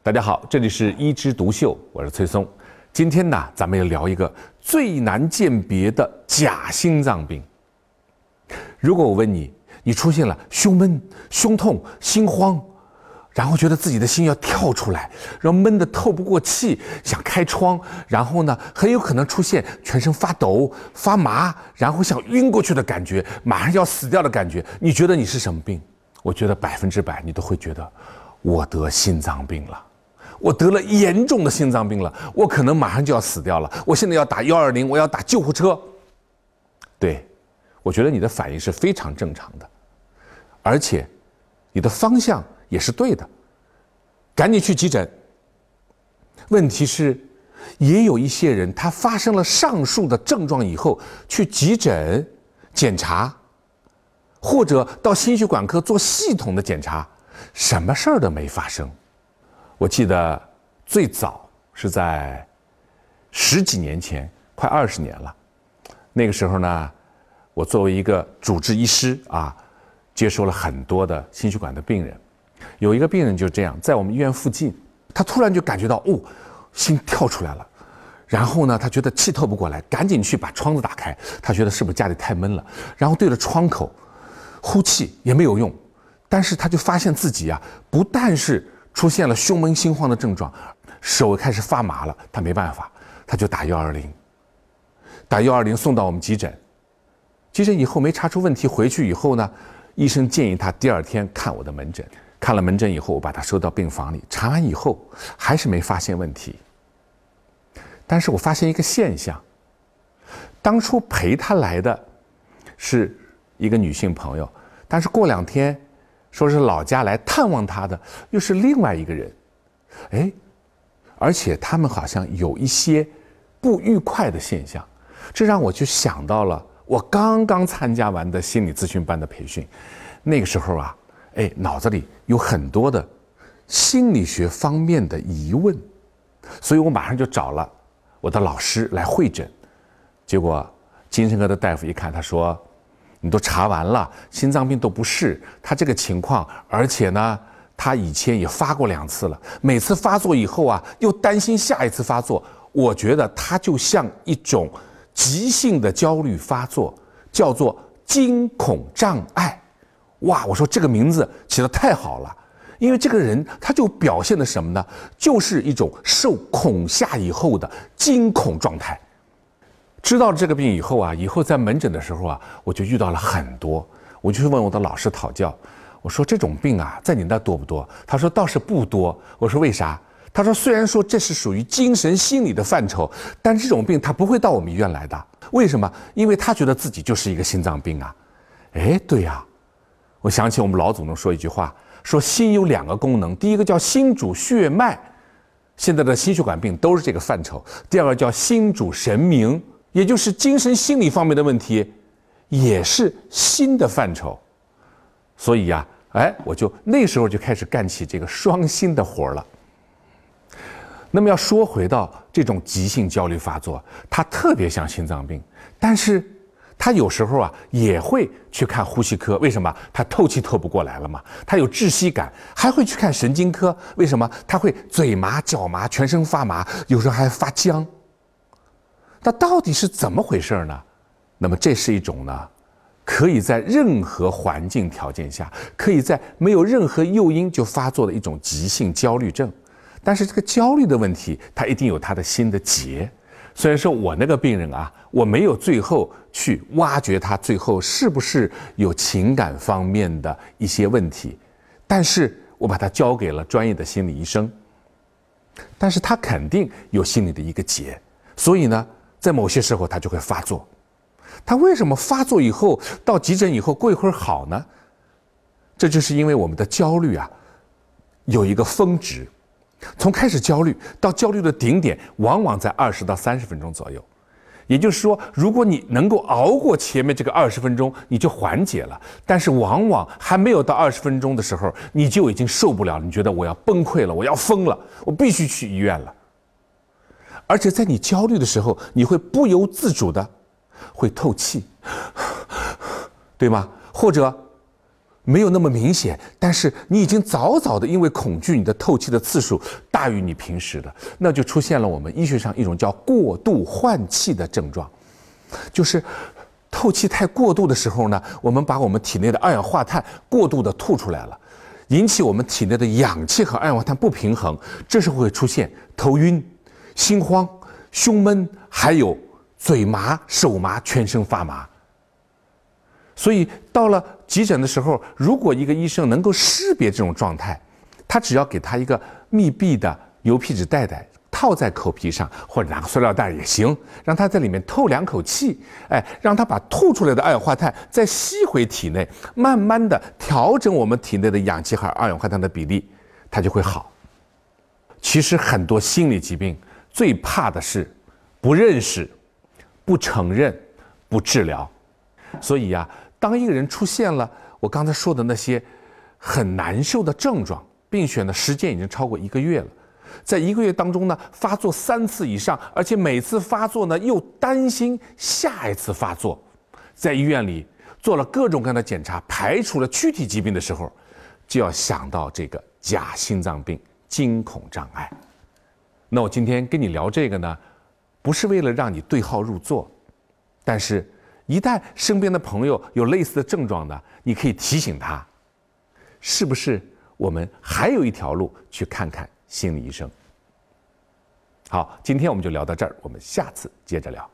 大家好，这里是一枝独秀，我是崔松。今天呢，咱们要聊一个最难鉴别的假心脏病。如果我问你，你出现了胸闷、胸痛、心慌，然后觉得自己的心要跳出来，然后闷得透不过气，想开窗，然后呢，很有可能出现全身发抖、发麻，然后想晕过去的感觉，马上要死掉的感觉，你觉得你是什么病？我觉得百分之百你都会觉得，我得心脏病了。我得了严重的心脏病了，我可能马上就要死掉了。我现在要打幺二零，我要打救护车。对，我觉得你的反应是非常正常的，而且你的方向也是对的，赶紧去急诊。问题是，也有一些人他发生了上述的症状以后去急诊检查，或者到心血管科做系统的检查，什么事儿都没发生。我记得最早是在十几年前，快二十年了。那个时候呢，我作为一个主治医师啊，接收了很多的心血管的病人。有一个病人就这样，在我们医院附近，他突然就感觉到哦，心跳出来了。然后呢，他觉得气透不过来，赶紧去把窗子打开。他觉得是不是家里太闷了？然后对着窗口呼气也没有用，但是他就发现自己啊，不但是出现了胸闷心慌的症状，手开始发麻了。他没办法，他就打幺二零，打幺二零送到我们急诊。急诊以后没查出问题，回去以后呢，医生建议他第二天看我的门诊。看了门诊以后，我把他收到病房里查完以后，还是没发现问题。但是我发现一个现象，当初陪他来的是一个女性朋友，但是过两天。说是老家来探望他的，又是另外一个人，哎，而且他们好像有一些不愉快的现象，这让我就想到了我刚刚参加完的心理咨询班的培训，那个时候啊，哎，脑子里有很多的心理学方面的疑问，所以我马上就找了我的老师来会诊，结果精神科的大夫一看，他说。你都查完了，心脏病都不是他这个情况，而且呢，他以前也发过两次了，每次发作以后啊，又担心下一次发作。我觉得他就像一种急性的焦虑发作，叫做惊恐障碍。哇，我说这个名字起得太好了，因为这个人他就表现的什么呢？就是一种受恐吓以后的惊恐状态。知道这个病以后啊，以后在门诊的时候啊，我就遇到了很多，我就去问我的老师讨教。我说这种病啊，在你那多不多？他说倒是不多。我说为啥？他说虽然说这是属于精神心理的范畴，但这种病他不会到我们医院来的。为什么？因为他觉得自己就是一个心脏病啊。哎，对呀，我想起我们老祖宗说一句话，说心有两个功能，第一个叫心主血脉，现在的心血管病都是这个范畴；第二个叫心主神明。也就是精神心理方面的问题，也是新的范畴，所以呀，哎，我就那时候就开始干起这个双心的活了。那么要说回到这种急性焦虑发作，它特别像心脏病，但是它有时候啊也会去看呼吸科，为什么？他透气透不过来了嘛，他有窒息感，还会去看神经科，为什么？他会嘴麻、脚麻、全身发麻，有时候还发僵。那到底是怎么回事呢？那么这是一种呢，可以在任何环境条件下，可以在没有任何诱因就发作的一种急性焦虑症。但是这个焦虑的问题，它一定有它的心的结。虽然说我那个病人啊，我没有最后去挖掘他最后是不是有情感方面的一些问题，但是我把他交给了专业的心理医生。但是他肯定有心理的一个结，所以呢。在某些时候，他就会发作。他为什么发作以后到急诊以后过一会儿好呢？这就是因为我们的焦虑啊，有一个峰值，从开始焦虑到焦虑的顶点，往往在二十到三十分钟左右。也就是说，如果你能够熬过前面这个二十分钟，你就缓解了。但是往往还没有到二十分钟的时候，你就已经受不了，你觉得我要崩溃了，我要疯了，我必须去医院了。而且在你焦虑的时候，你会不由自主的会透气，对吗？或者没有那么明显，但是你已经早早的因为恐惧，你的透气的次数大于你平时的，那就出现了我们医学上一种叫过度换气的症状，就是透气太过度的时候呢，我们把我们体内的二氧化碳过度的吐出来了，引起我们体内的氧气和二氧化碳不平衡，这时候会出现头晕、心慌、胸闷，还有嘴麻、手麻、全身发麻。所以到了急诊的时候，如果一个医生能够识别这种状态，他只要给他一个密闭的油皮纸袋袋套在口皮上，或者拿个塑料袋也行，让他在里面透两口气，哎，让他把吐出来的二氧化碳再吸回体内，慢慢的调整我们体内的氧气和二氧化碳的比例，他就会好。其实很多心理疾病最怕的是不认识、不承认、不治疗，所以呀。当一个人出现了我刚才说的那些很难受的症状，并且呢时间已经超过一个月了，在一个月当中呢发作三次以上，而且每次发作呢又担心下一次发作，在医院里做了各种各样的检查，排除了躯体疾病的时候，就要想到这个假心脏病惊恐障碍。那我今天跟你聊这个呢，不是为了让你对号入座，但是。一旦身边的朋友有类似的症状呢，你可以提醒他，是不是我们还有一条路去看看心理医生？好，今天我们就聊到这儿，我们下次接着聊。